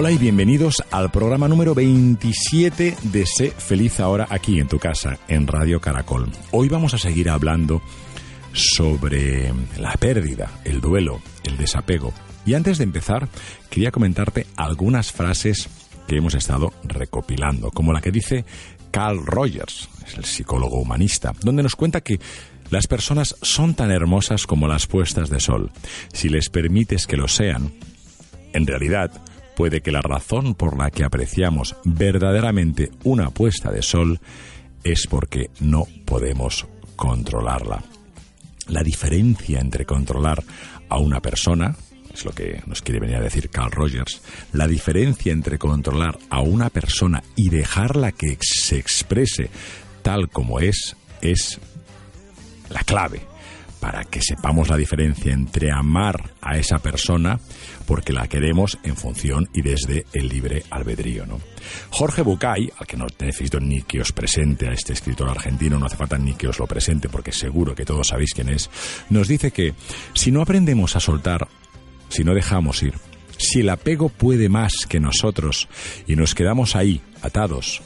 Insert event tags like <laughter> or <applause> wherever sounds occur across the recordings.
Hola y bienvenidos al programa número 27 de Sé Feliz Ahora aquí en tu casa, en Radio Caracol. Hoy vamos a seguir hablando sobre la pérdida, el duelo, el desapego. Y antes de empezar, quería comentarte algunas frases que hemos estado recopilando, como la que dice Carl Rogers, el psicólogo humanista, donde nos cuenta que las personas son tan hermosas como las puestas de sol. Si les permites que lo sean, en realidad puede que la razón por la que apreciamos verdaderamente una puesta de sol es porque no podemos controlarla. La diferencia entre controlar a una persona, es lo que nos quiere venir a decir Carl Rogers, la diferencia entre controlar a una persona y dejarla que se exprese tal como es, es la clave para que sepamos la diferencia entre amar a esa persona porque la queremos en función y desde el libre albedrío. ¿no? Jorge Bucay, al que no necesito ni que os presente a este escritor argentino, no hace falta ni que os lo presente porque seguro que todos sabéis quién es, nos dice que si no aprendemos a soltar, si no dejamos ir, si el apego puede más que nosotros y nos quedamos ahí, atados,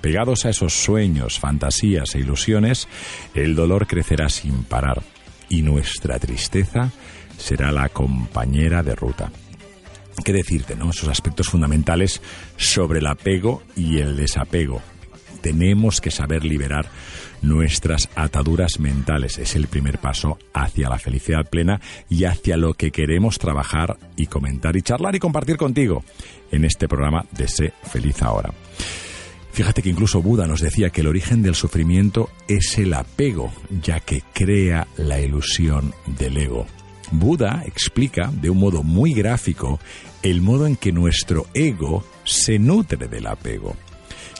pegados a esos sueños, fantasías e ilusiones, el dolor crecerá sin parar y nuestra tristeza será la compañera de ruta. ¿Qué decirte, no? Esos aspectos fundamentales sobre el apego y el desapego. Tenemos que saber liberar nuestras ataduras mentales. Es el primer paso hacia la felicidad plena y hacia lo que queremos trabajar y comentar y charlar y compartir contigo en este programa de Sé Feliz Ahora. Fíjate que incluso Buda nos decía que el origen del sufrimiento es el apego, ya que crea la ilusión del ego. Buda explica de un modo muy gráfico el modo en que nuestro ego se nutre del apego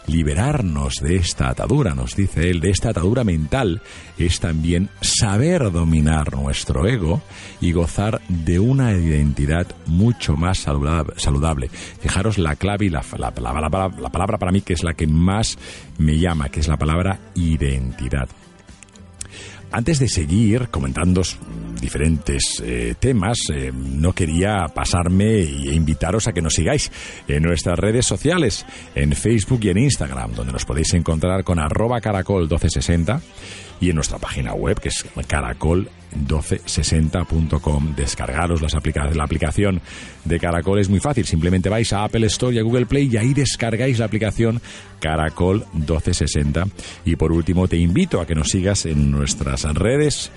liberarnos de esta atadura, nos dice él, de esta atadura mental, es también saber dominar nuestro ego y gozar de una identidad mucho más saludable. Fijaros la clave y la, la, la palabra para mí que es la que más me llama, que es la palabra identidad. Antes de seguir comentando diferentes eh, temas, eh, no quería pasarme e invitaros a que nos sigáis en nuestras redes sociales, en Facebook y en Instagram, donde nos podéis encontrar con arroba caracol 1260 y en nuestra página web que es caracol1260.com. Descargaros las la aplicación de Caracol es muy fácil, simplemente vais a Apple Store y a Google Play y ahí descargáis la aplicación Caracol 1260. Y por último te invito a que nos sigas en nuestras redes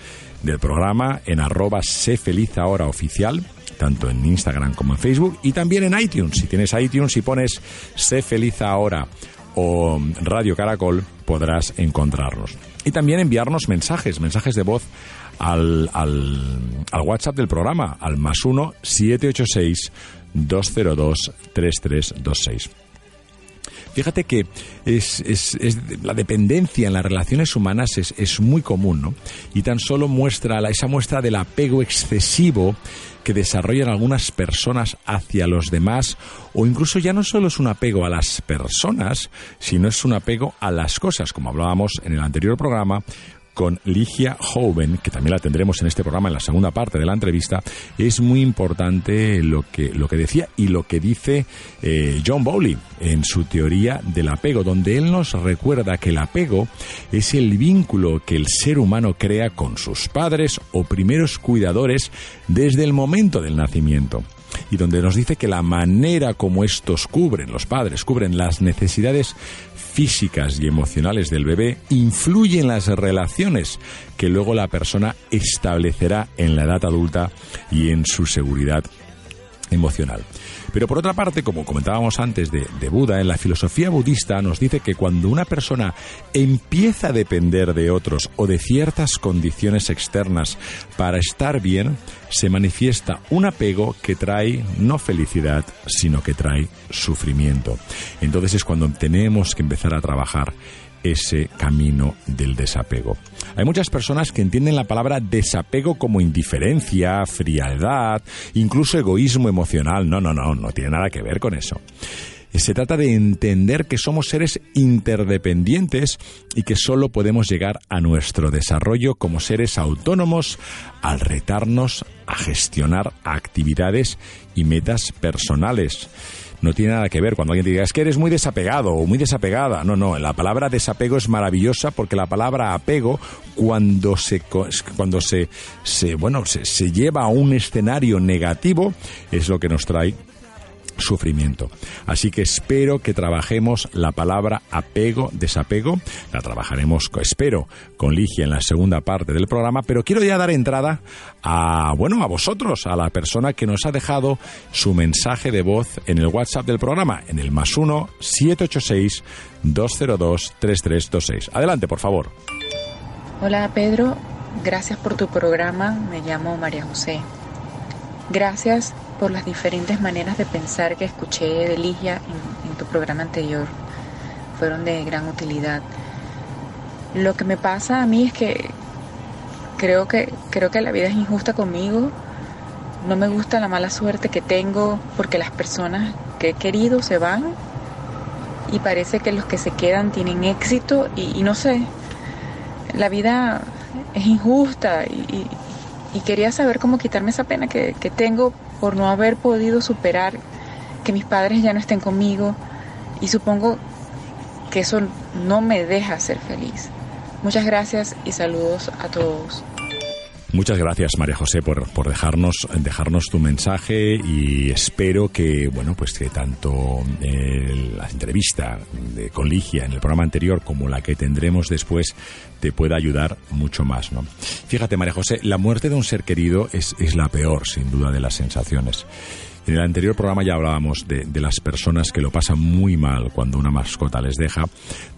del programa en arroba sé feliz oficial tanto en Instagram como en Facebook y también en iTunes. Si tienes iTunes y pones sé feliz ahora o Radio Caracol podrás encontrarnos. Y también enviarnos mensajes, mensajes de voz al, al, al WhatsApp del programa, al más 1 786 202 3326. Fíjate que es, es, la dependencia en las relaciones humanas es, es, muy común, ¿no? Y tan solo muestra esa muestra del apego excesivo que desarrollan algunas personas hacia los demás o incluso ya no solo es un apego a las personas, sino es un apego a las cosas, como hablábamos en el anterior programa con Ligia Hoven, que también la tendremos en este programa en la segunda parte de la entrevista, es muy importante lo que, lo que decía y lo que dice eh, John Bowley en su teoría del apego, donde él nos recuerda que el apego es el vínculo que el ser humano crea con sus padres o primeros cuidadores desde el momento del nacimiento y donde nos dice que la manera como estos cubren, los padres cubren las necesidades físicas y emocionales del bebé influyen en las relaciones que luego la persona establecerá en la edad adulta y en su seguridad emocional. Pero por otra parte, como comentábamos antes de, de, Buda, en la filosofía budista nos dice que cuando una persona empieza a depender de otros o de ciertas condiciones externas para estar bien, se manifiesta un apego que trae no felicidad, sino que trae sufrimiento. Entonces es cuando tenemos que empezar a trabajar ese camino del desapego. Hay muchas personas que entienden la palabra desapego como indiferencia, frialdad, incluso egoísmo emocional. No, no, no, no tiene nada que ver con eso. Se trata de entender que somos seres interdependientes y que solo podemos llegar a nuestro desarrollo como seres autónomos al retarnos a gestionar actividades y metas personales no tiene nada que ver. Cuando alguien te diga, es que eres muy desapegado o muy desapegada. No, no, la palabra desapego es maravillosa porque la palabra apego, cuando se, cuando se, se bueno, se, se lleva a un escenario negativo, es lo que nos trae sufrimiento. Así que espero que trabajemos la palabra apego, desapego. La trabajaremos, espero, con Ligia en la segunda parte del programa, pero quiero ya dar entrada a, bueno, a vosotros, a la persona que nos ha dejado su mensaje de voz en el WhatsApp del programa, en el más 1 786 202 3326. Adelante, por favor. Hola, Pedro. Gracias por tu programa. Me llamo María José. Gracias por las diferentes maneras de pensar que escuché de Ligia en, tu programa anterior. Fueron de gran utilidad. Lo que me pasa a mí es que creo que creo que la vida es injusta conmigo. No me gusta la mala suerte que tengo porque las personas que he querido se van y parece que los que se quedan tienen éxito y, no sé, la vida es injusta y, quería saber cómo quitarme esa pena que, que tengo por no haber podido superar que mis padres ya no estén conmigo y supongo que eso no me deja ser feliz. Muchas gracias y saludos a todos. Muchas gracias, María José, por, por dejarnos, dejarnos tu mensaje y espero que, bueno, pues que tanto eh, la entrevista de, con Ligia en el programa anterior como la que tendremos después te pueda ayudar mucho más, ¿no? Fíjate, María José, la muerte de un ser querido es, es la peor, sin duda, de las sensaciones. En el anterior programa ya hablábamos de, las personas que lo pasan muy mal cuando una mascota les deja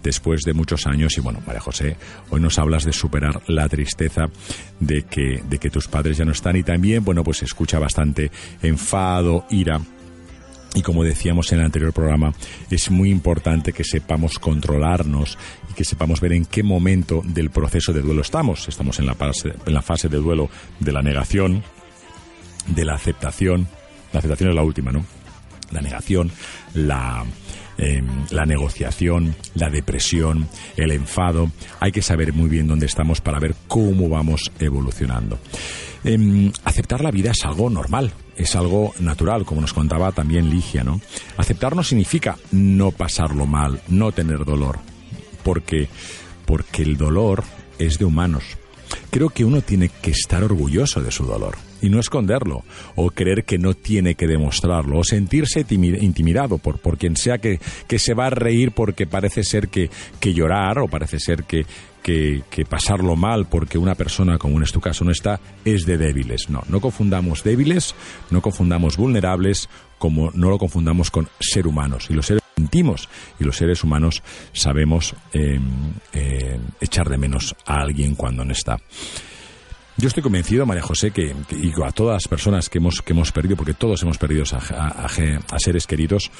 después de muchos años. Y bueno, María José, hoy nos hablas de superar la tristeza de que, de que tus padres ya no están y también, bueno, pues escucha bastante enfado, ira. Y como decíamos en el anterior programa, es muy importante que sepamos controlarnos y que sepamos ver en qué momento del proceso de duelo estamos. Estamos en la fase, en la fase de duelo de la negación, de la aceptación, la aceptación es la última, ¿no? La negación, la, em, la negociación, la depresión, el enfado. Hay que saber muy bien dónde estamos para ver cómo vamos evolucionando. Em, aceptar la vida es algo normal, es algo natural, como nos contaba también Ligia, ¿no? Aceptar no significa no pasarlo mal, no tener dolor, porque, porque el dolor es de humanos. Creo que uno tiene que estar orgulloso de su dolor y no esconderlo, o creer que no tiene que demostrarlo, o sentirse intimidado por, por quien sea que, que se va a reír porque parece ser que, que llorar o parece ser que, que, que, pasarlo mal porque una persona, como en este caso no está, es de débiles. No, no confundamos débiles, no confundamos vulnerables, como no lo confundamos con ser humanos. Y los seres sentimos y los seres humanos sabemos em, em, echar de menos a alguien cuando no está. Yo estoy convencido, María José, que, y a todas las personas que hemos, que hemos perdido, porque todos hemos perdido a, a, seres queridos,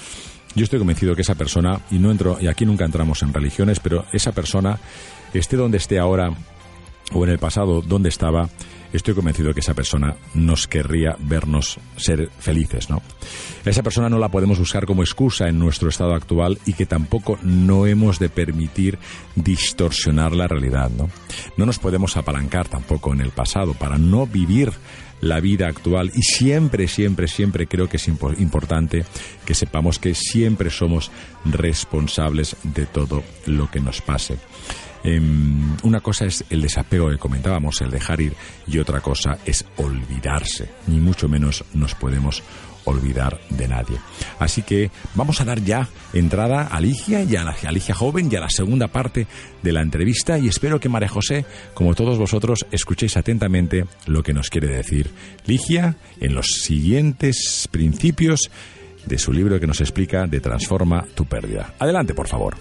yo estoy convencido que esa persona, y no entro, y aquí nunca entramos en religiones, pero esa persona, esté donde esté ahora, o en el pasado, donde estaba, estoy convencido que esa persona nos querría vernos ser felices, ¿no? Esa persona no la podemos usar como excusa en nuestro estado actual y que tampoco no hemos de permitir distorsionar la realidad, ¿no? No nos podemos apalancar tampoco en el pasado para no vivir la vida actual y siempre, siempre, siempre creo que es importante que sepamos que siempre somos responsables de todo lo que nos pase. Em, una cosa es el desapego que comentábamos, el dejar ir, y otra cosa es olvidarse. Ni mucho menos nos podemos olvidar de nadie. Así que vamos a dar ya entrada a Ligia y a la Ligia joven y a la segunda parte de la entrevista y espero que María José, como todos vosotros, escuchéis atentamente lo que nos quiere decir Ligia en los siguientes principios de su libro que nos explica de Transforma tu pérdida. Adelante, por favor.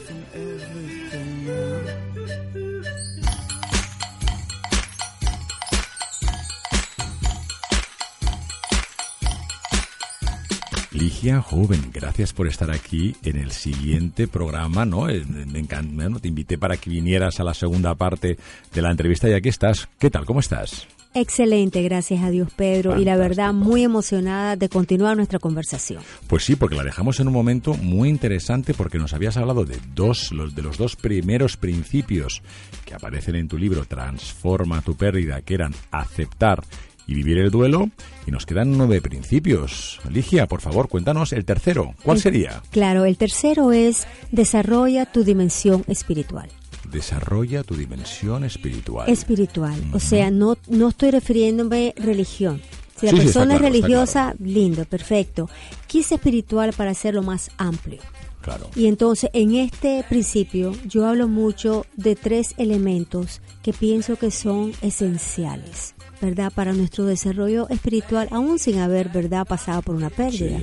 Ligia Joven, gracias por estar aquí en el siguiente programa, ¿no? Eh, me encanta, te invité para que vinieras a la segunda parte de la entrevista y aquí estás. ¿Qué tal? ¿Cómo estás? Excelente, gracias a Dios Pedro. Y la verdad, muy emocionada de continuar nuestra conversación. Pues sí, porque la dejamos en un momento muy interesante porque nos habías hablado de dos, los, de los dos primeros principios que aparecen en tu libro Transforma tu pérdida, que eran aceptar y vivir el duelo. Y nos quedan nueve principios. Ligia, por favor, cuéntanos el tercero. ¿Cuál sería? Claro, el tercero es desarrolla tu dimensión espiritual. Desarrolla tu dimensión espiritual. Espiritual. O sea, no, no estoy refiriéndome religión. Si la persona es religiosa, lindo, perfecto. Quise espiritual para hacerlo más amplio. Claro. Y entonces en este principio yo hablo mucho de tres elementos que pienso que son esenciales. ¿verdad? Para nuestro desarrollo espiritual, aún sin haber, ¿verdad?, pasado por una pérdida,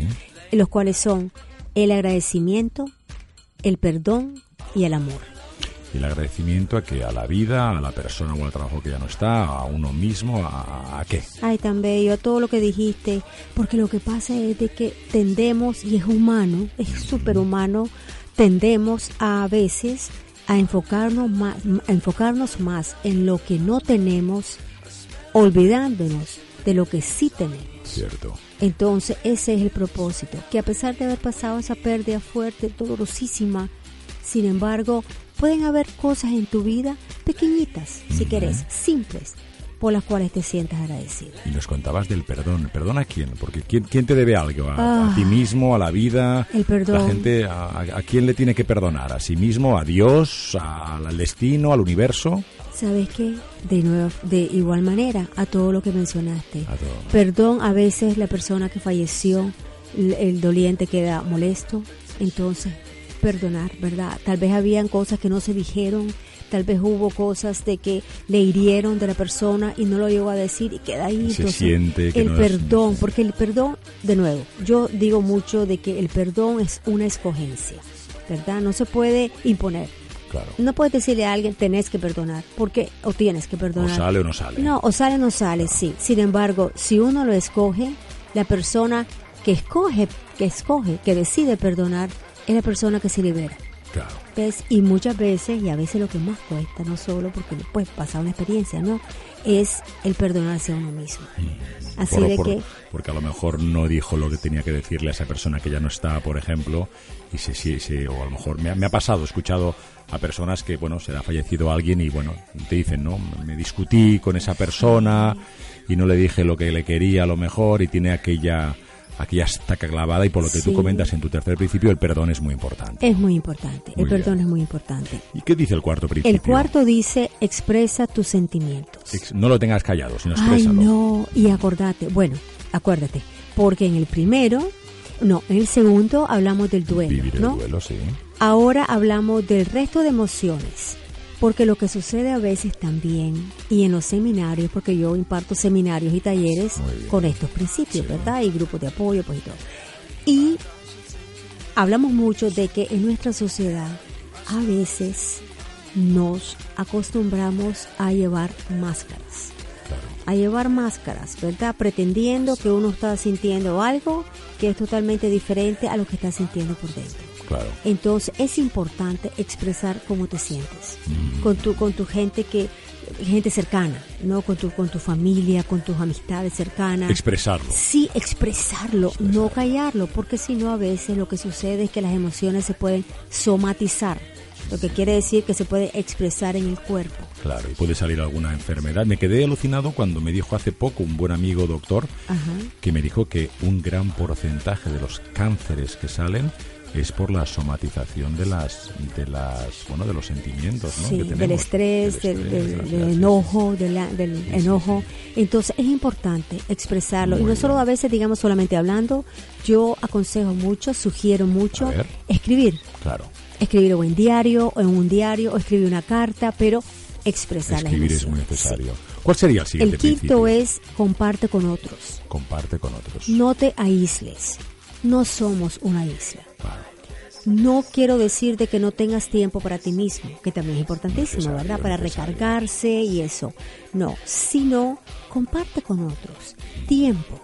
los cuales son el agradecimiento, el perdón y el amor. Y el agradecimiento a que a la vida, a la persona o al trabajo que ya no está, a uno mismo, a, qué. Ay, tan bello, a todo lo que dijiste, porque lo que pasa es de que tendemos, y es humano, es súper humano, tendemos a veces a enfocarnos más, a enfocarnos más en lo que no tenemos olvidándonos de lo que sí tenemos. Cierto. Entonces, ese es el propósito, que a pesar de haber pasado esa pérdida fuerte, dolorosísima, sin embargo, pueden haber cosas en tu vida pequeñitas, si querés, simples, por las cuales te sientas agradecido. Y nos contabas del perdón. ¿Perdón a quién? Porque ¿quién, quién te debe algo? ¿A, ti ah. mismo? ¿A la vida? El perdón. La gente, a, ¿a, quién le tiene que perdonar? ¿A sí mismo? ¿A Dios? ¿Al destino? ¿Al universo? ¿Sabes qué? De nuevo, de igual manera, a todo lo que mencionaste. Perdón, a veces la persona que falleció, el doliente queda molesto, entonces perdonar, ¿verdad? Tal vez habían cosas que no se dijeron, tal vez hubo cosas de que le hirieron de la persona y no lo llegó a decir y queda ahí. Se siente el perdón, porque el perdón, de nuevo, yo digo mucho de que el perdón es una escogencia, ¿verdad? No se puede imponer. Claro. No puedes decirle a alguien tenés que perdonar, porque o tienes que perdonar. O sale o no sale. No, o sale o no sale, sí. Sin embargo, si uno lo escoge, la persona que escoge, que escoge, que decide perdonar, es la persona que se libera. Y muchas veces, y a veces lo que más cuesta, no solo porque pues pasa una experiencia, ¿no? Es el perdonarse a uno mismo. Mm. Así de que... Porque a lo mejor no dijo lo que tenía que decirle a esa persona que ya no está, por ejemplo, y se, se, o a lo mejor me ha, pasado, he escuchado a personas que, bueno, se le ha fallecido alguien y, bueno, te dicen, ¿no? Me discutí con esa persona y no le dije lo que le quería a lo mejor y tiene aquella aquí ya está clavada y por lo que tú comentas en tu tercer principio, el perdón es muy importante. Es muy importante, el perdón es muy importante. ¿Y qué dice el cuarto principio? El cuarto dice, expresa tus sentimientos. no lo tengas callado, sino exprésalo. Ay, no, y acordate, bueno, acuérdate, porque en el primero, no, en el segundo hablamos del duelo, Vivir el duelo, sí. Ahora hablamos del resto de emociones. Porque lo que sucede a veces también, y en los seminarios, porque yo imparto seminarios y talleres con estos principios, ¿verdad? Y grupos de apoyo, pues y todo. Y hablamos mucho de que en nuestra sociedad a veces nos acostumbramos a llevar máscaras. a llevar máscaras, ¿verdad? Pretendiendo que uno está sintiendo algo que es totalmente diferente a lo que está sintiendo por dentro. Claro. Entonces es importante expresar cómo te sientes con tu con tu gente que gente cercana, ¿no? Con tu con tu familia, con tus amistades cercanas. Expresarlo. Sí, expresarlo, no callarlo, porque si no a veces lo que sucede es que las emociones se pueden somatizar, lo que quiere decir que se puede expresar en el cuerpo. Claro, y puede salir alguna enfermedad. Me quedé alucinado cuando me dijo hace poco un buen amigo doctor Ajá. que me dijo que un gran porcentaje de los cánceres que salen es por la somatización de las de las bueno de los sentimientos ¿no? Sí, que del estrés, del, estrés, del- de la del sí, enojo, de la- del sí, enojo. sí. Entonces es importante expresarlo. y no solo a veces, digamos, solamente hablando. Yo aconsejo mucho, sugiero mucho escribir. Claro, Escribir o en diario, o en un diario, o escribir una carta, pero expresar escribir es muy necesario. ¿Cuál sería el siguiente El quinto principio? es comparte con otros. comparte con otros. No te aísles. No somos una isla. No quiero decir de que no tengas tiempo para ti mismo, que también es importantísimo, ¿verdad? Para recargarse y eso. No, sino comparte con otros tiempo,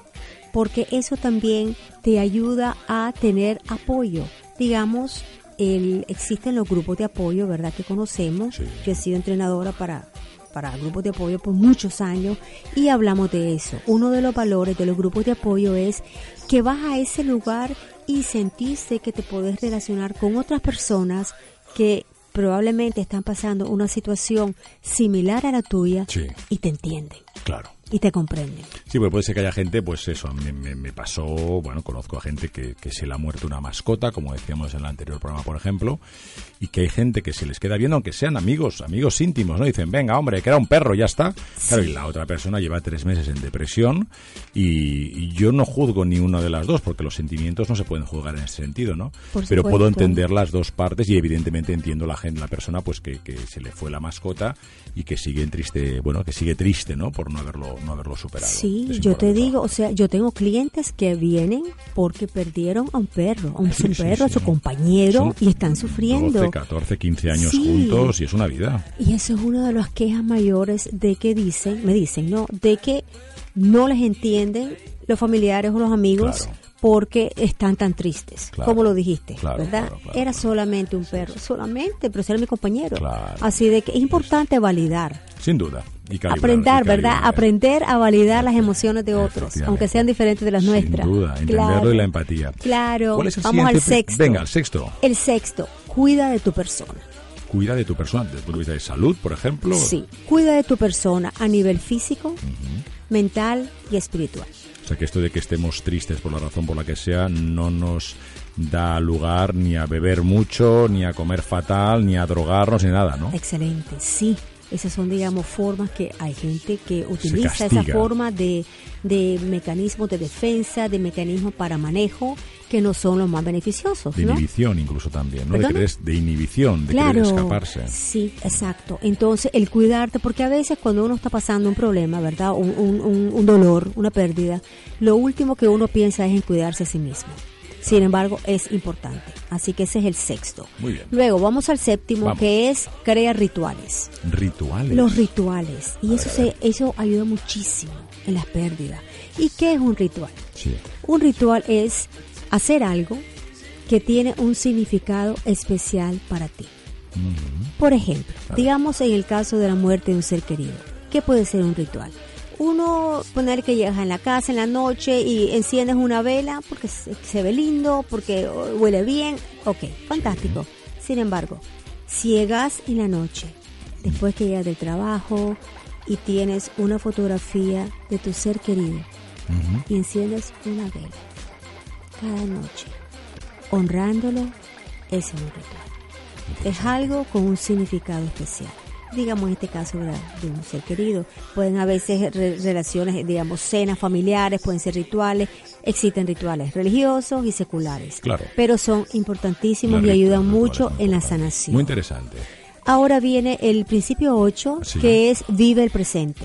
porque eso también te ayuda a tener apoyo. Digamos, el, existen los grupos de apoyo, ¿verdad? Que conocemos. Sí. Yo he sido entrenadora para para grupos de apoyo por muchos años y hablamos de eso. Uno de los valores de los grupos de apoyo es que vas a ese lugar y sentiste que te podés relacionar con otras personas que probablemente están pasando una situación similar a la tuya Sí. y te entienden Claro. Y te comprenden. Sí, pues puede ser que haya gente, pues eso, me, me- me pasó, bueno, conozco a gente que, que se le ha muerto una mascota, como decíamos en el anterior programa, por ejemplo, y que hay gente que se les queda viendo, aunque sean amigos, amigos íntimos, ¿no? Dicen, venga, hombre, que era un perro, ya está. Claro, y la otra persona lleva tres meses en depresión y, y yo no juzgo ni una de las dos, porque los sentimientos no se pueden juzgar en ese sentido, ¿no? Por Pero puedo entender las dos partes y evidentemente entiendo la gente, la persona, pues que, que se le fue la mascota y que sigue en triste, bueno, que sigue triste, ¿no? Por no haberlo, no haberlo superado. Sí, yo te digo, o sea, yo tengo clientes que vienen porque perdieron a un perro, a un <laughs> Sí, su sí, perro, a su compañero Son y están sufriendo. 12, 14, 15 años juntos y es una vida. Y eso es una de las quejas mayores de que dicen, me dicen, ¿no? De que no les entienden los familiares o los amigos Claro. porque están tan tristes, Claro, como lo dijiste, claro, ¿verdad? claro, era solamente un perro, solamente, pero era mi compañero. Así de que es importante validar, Sin duda. Y calibrar, aprender, y ¿verdad? Aprender a validar las emociones de otros, aunque sean diferentes de las Sin nuestras. duda, entenderlo Claro. y la empatía. Claro. ¿Cuál es el Vamos al siguiente pri- sexto. Venga, el sexto. El sexto, cuida de tu persona. Cuida de tu persona, desde el punto de vista de salud, por ejemplo. Sí, cuida de tu persona a nivel físico, mental y espiritual. O sea, que esto de que estemos tristes por la razón por la que sea no nos da lugar ni a beber mucho, ni a comer fatal, ni a drogarnos, ni nada, ¿no? Excelente, sí. Esas son, digamos, formas que hay gente que utiliza esa forma de, de mecanismos de defensa, de mecanismos para manejo, que no son los más beneficiosos, De ¿no? inhibición incluso también, ¿no? De, querer, de inhibición, de Claro, querer escaparse. sí, exacto. Entonces, el cuidarte, porque a veces cuando uno está pasando un problema, ¿verdad? Un- un- un dolor, una pérdida, lo último que uno piensa es en cuidarse a sí mismo. Sin embargo, es importante. Así que ese es el sexto. Muy bien. Luego, vamos al séptimo, Vamos. que es crea rituales. Rituales. Los rituales. Y A eso, ver, se, eso ayuda muchísimo en las pérdidas. ¿Y qué es un ritual? Sí. Un ritual es hacer algo que tiene un significado especial para ti. Por ejemplo, digamos en el caso de la muerte de un ser querido, ¿qué puede ser un ritual? Uno poner que llegas en la casa en la noche y enciendes una vela porque se, ve lindo, porque huele bien, ok, fantástico. Sin embargo, si llegas en la noche, después que llegas del trabajo y tienes una fotografía de tu ser querido y enciendes una vela cada noche, honrándolo, es un ritual. Es algo con un significado especial. Digamos en este caso ¿verdad? de un ser querido. Pueden a veces re- relaciones, digamos, cenas familiares, pueden ser rituales. Existen rituales religiosos y seculares. Claro. Pero son importantísimos y ayudan mucho en la sanación. Muy interesante. Ahora viene el principio 8, Sí. que es vive el presente.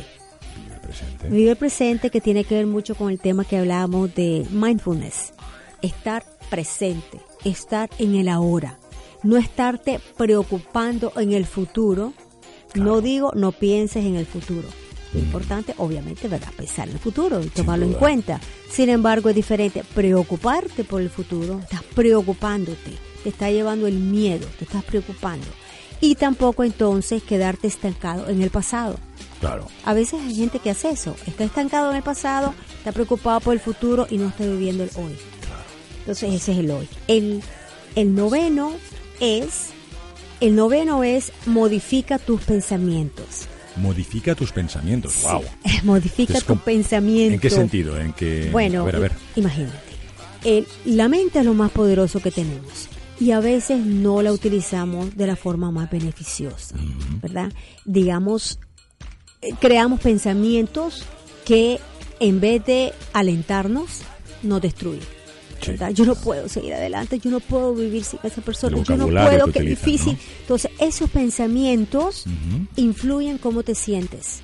Vive presente. Vive el presente que tiene que ver mucho con el tema que hablábamos de mindfulness. Estar presente, estar en el ahora. No estarte preocupando en el futuro. No digo no pienses en el futuro. Lo importante, obviamente, ¿verdad? Pensar en el futuro y tomarlo en cuenta. Sin embargo, es diferente. Preocuparte por el futuro, estás preocupándote, te está llevando el miedo, te estás preocupando. Y tampoco entonces quedarte estancado en el pasado. Claro. A veces hay gente que hace eso, está estancado en el pasado, está preocupado por el futuro y no está viviendo el hoy. Entonces ese es el hoy. El, el noveno es, el noveno es modifica tus pensamientos. Modifica tus pensamientos, wow. <laughs> modifica tus pensamientos. ¿En qué sentido? En que, bueno, imagínate. la mente es lo más poderoso que tenemos y a veces no la utilizamos de la forma más beneficiosa, ¿verdad? Digamos, eh, creamos pensamientos que en vez de alentarnos, nos destruyen. Yo no puedo seguir adelante, yo no puedo vivir sin esa persona, yo no puedo, que, es difícil. Entonces, esos pensamientos influyen cómo te sientes.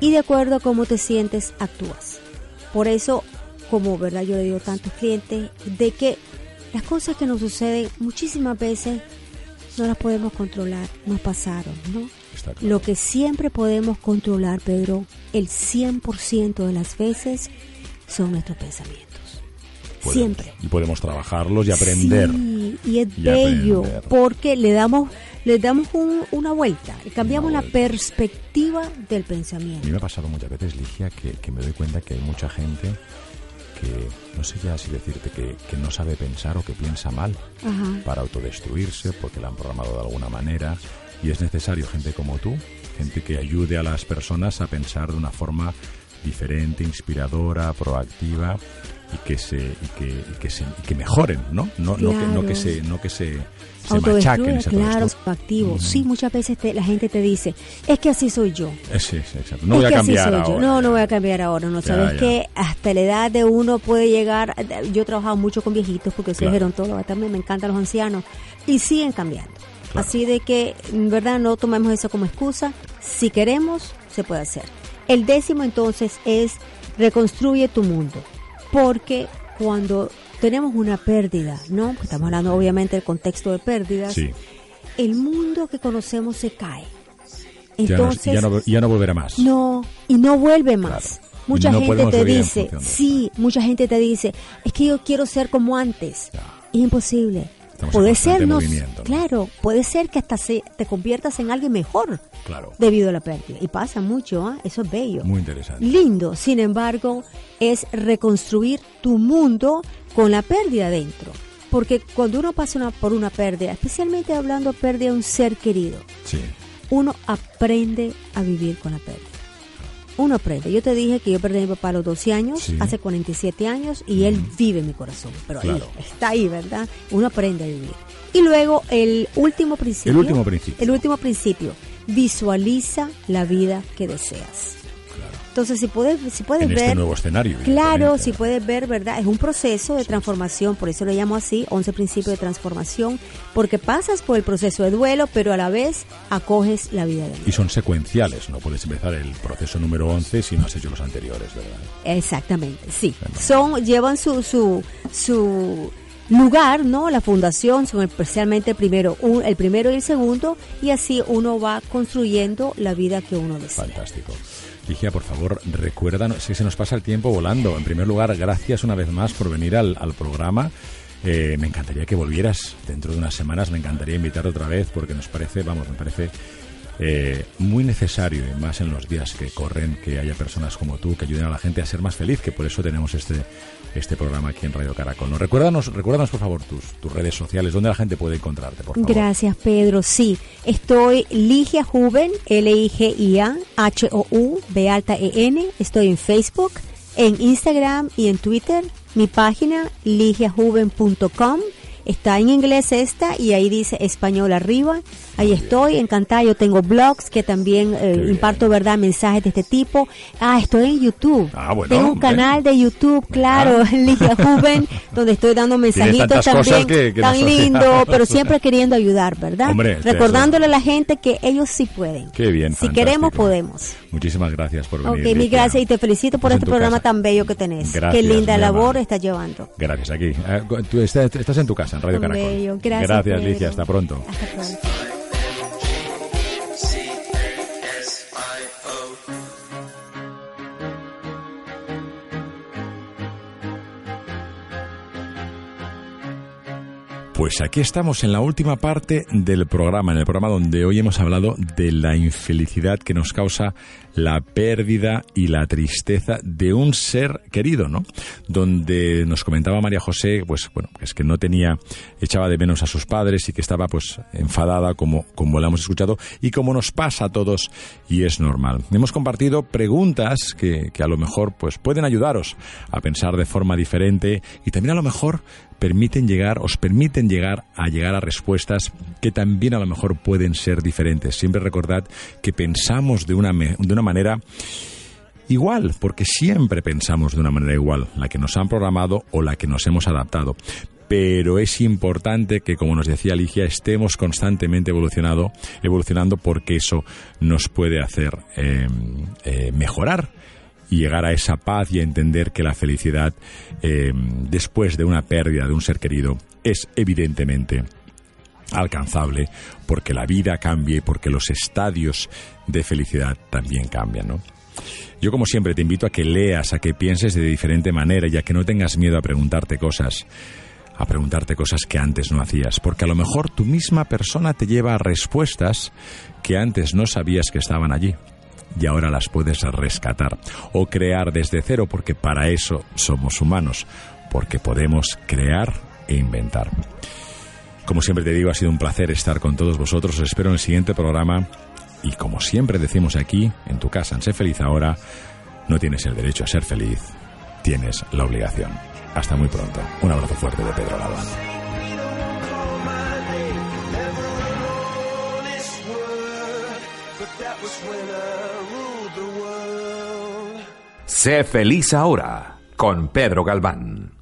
Y de acuerdo a cómo te sientes, actúas. Por eso, como verdad yo le digo a tantos clientes, de que las cosas que nos suceden muchísimas veces no las podemos controlar, nos pasaron, ¿no? Lo que siempre podemos controlar, Pedro, el 100% de las veces son nuestros pensamientos. Siempre. Y podemos trabajarlos y aprender. Sí, y es bello, porque le damos le damos una vuelta, cambiamos la perspectiva del pensamiento. A mí me ha pasado muchas veces, Ligia, que, que me doy cuenta que hay mucha gente que, no sé ya si decirte que, que no sabe pensar o que piensa mal para autodestruirse porque la han programado de alguna manera y es necesario gente como tú, gente que ayude a las personas a pensar de una forma diferente, inspiradora, proactiva y que se y que, y que, se, y que mejoren, ¿no? No, no, que, no que se no que se, se machaquen. claro, activo. Sí, muchas veces la gente te dice, es que así soy yo. Sí, sí, exacto. No voy a cambiar ahora. No, no voy a cambiar ahora. No sabes que hasta la edad de uno puede llegar. Yo he trabajado mucho con viejitos porque soy gerontóloga también, me encantan los ancianos y siguen cambiando. Así de que, en verdad, no tomemos eso como excusa. Si queremos, se puede hacer. El décimo entonces es reconstruye tu mundo. Porque cuando tenemos una pérdida, ¿no? Estamos hablando obviamente del contexto de pérdidas. El mundo que conocemos se cae. Entonces, ya no, ya no, volverá más. No, y no vuelve más. Mucha gente te dice, sí, mucha gente te dice, es que yo quiero ser como antes. Es imposible puede ser, no, claro, puede ser que hasta se, te conviertas en alguien mejor claro. debido a la pérdida. Y pasa mucho, ¿ah? eso es bello. Muy interesante. Lindo, sin embargo, es reconstruir tu mundo con la pérdida dentro. Porque cuando uno pasa una, por una pérdida, especialmente hablando de pérdida de un ser querido, uno aprende a vivir con la pérdida uno aprende. Yo te dije que yo perdí a mi papá a los 12 años, hace 47 años, y él vive en mi corazón. Pero ahí, está ahí, ¿verdad? Uno aprende a vivir. Y luego el último principio. El último principio. El último principio. Visualiza la vida que deseas. Entonces, si puedes, si puedes en este ver... Este nuevo escenario. Claro, si puedes ver, ¿verdad? Es un proceso de transformación, por eso lo llamo así, 11 principios de transformación, porque pasas por el proceso de duelo, pero a la vez acoges la vida de Y son secuenciales, no puedes empezar el proceso número 11 si no has hecho los anteriores, ¿verdad? Exactamente, sí. Son, llevan su, su, su lugar, ¿no? La fundación son especialmente el primero, el primero y el segundo, y así uno va construyendo la vida que uno desea. Fantástico. Ligia, por favor, recuérdanos, si se nos pasa el tiempo volando. En primer lugar, gracias una vez más por venir al, programa. Eh, me encantaría que volvieras dentro de unas semanas, me encantaría invitar otra vez porque nos parece, vamos, me parece eh, muy necesario, y más en los días que corren, que haya personas como tú que ayuden a la gente a ser más feliz, que por eso tenemos este, este programa aquí en Radio Caracol. ¿no? Recuérdanos, recuérdanos, por favor, tus, tus redes sociales, donde la gente puede encontrarte. Gracias, Pedro. Sí, estoy Ligia Juven, L-I-G-I-A, H-O-U, B alta E-N. Estoy en Facebook, en Instagram y en Twitter. Mi página, ligiajuven.com Está en inglés esta y ahí dice español arriba. Ahí estoy, encantada. Yo tengo blogs que también eh, imparto, ¿verdad? Mensajes de este tipo. Ah, estoy en YouTube. Ah, bueno, tengo un canal de YouTube, claro, <laughs> Ligia Juven, donde estoy dando mensajitos también. tan lindo, <laughs> pero siempre queriendo ayudar, ¿verdad? Recordándole a la gente que ellos sí pueden. Qué bien. Si queremos, podemos. Muchísimas gracias por venir. Ok, mil gracias y te felicito por este programa casa. tan bello que tenés. Gracias, Qué linda labor estás llevando. Gracias, aquí. Eh, tú estás, estás en tu casa, en Radio tan Caracol. Bello. Gracias, gracias Licia. Hasta pronto. Hasta pronto. Pues aquí estamos en la última parte del programa, en el programa donde hoy hemos hablado de la infelicidad que nos causa la pérdida y la tristeza de un ser querido, ¿no? Donde nos comentaba María José, pues bueno, es que no tenía, echaba de menos a sus padres y que estaba pues enfadada como, como la hemos escuchado y como nos pasa a todos y es normal. Hemos compartido preguntas que, que a lo mejor pues pueden ayudaros a pensar de forma diferente y también a lo mejor permiten llegar, os permiten llegar a llegar a respuestas que también a lo mejor pueden ser diferentes. Siempre recordad que pensamos de una, de una manera igual, porque siempre pensamos de una manera igual, la que nos han programado o la que nos hemos adaptado. Pero es importante que, como nos decía Ligia, estemos constantemente evolucionando porque eso nos puede hacer eh, eh, mejorar y llegar a esa paz y a entender que la felicidad eh, después de una pérdida de un ser querido es evidentemente alcanzable porque la vida cambia y porque los estadios de felicidad también cambian, ¿no? Yo como siempre te invito a que leas, a que pienses de diferente manera y a que no tengas miedo a preguntarte cosas, a preguntarte cosas que antes no hacías, porque a lo mejor tu misma persona te lleva a respuestas que antes no sabías que estaban allí y ahora las puedes rescatar o crear desde cero porque para eso somos humanos, porque podemos crear e inventar. Como siempre te digo, ha sido un placer estar con todos vosotros. Os espero en el siguiente programa y como siempre decimos aquí, en tu casa, en Sé Feliz ahora, no tienes el derecho a ser feliz, tienes la obligación. Hasta muy pronto. Un abrazo fuerte de Pedro Galván. Sé feliz ahora con Pedro Galván.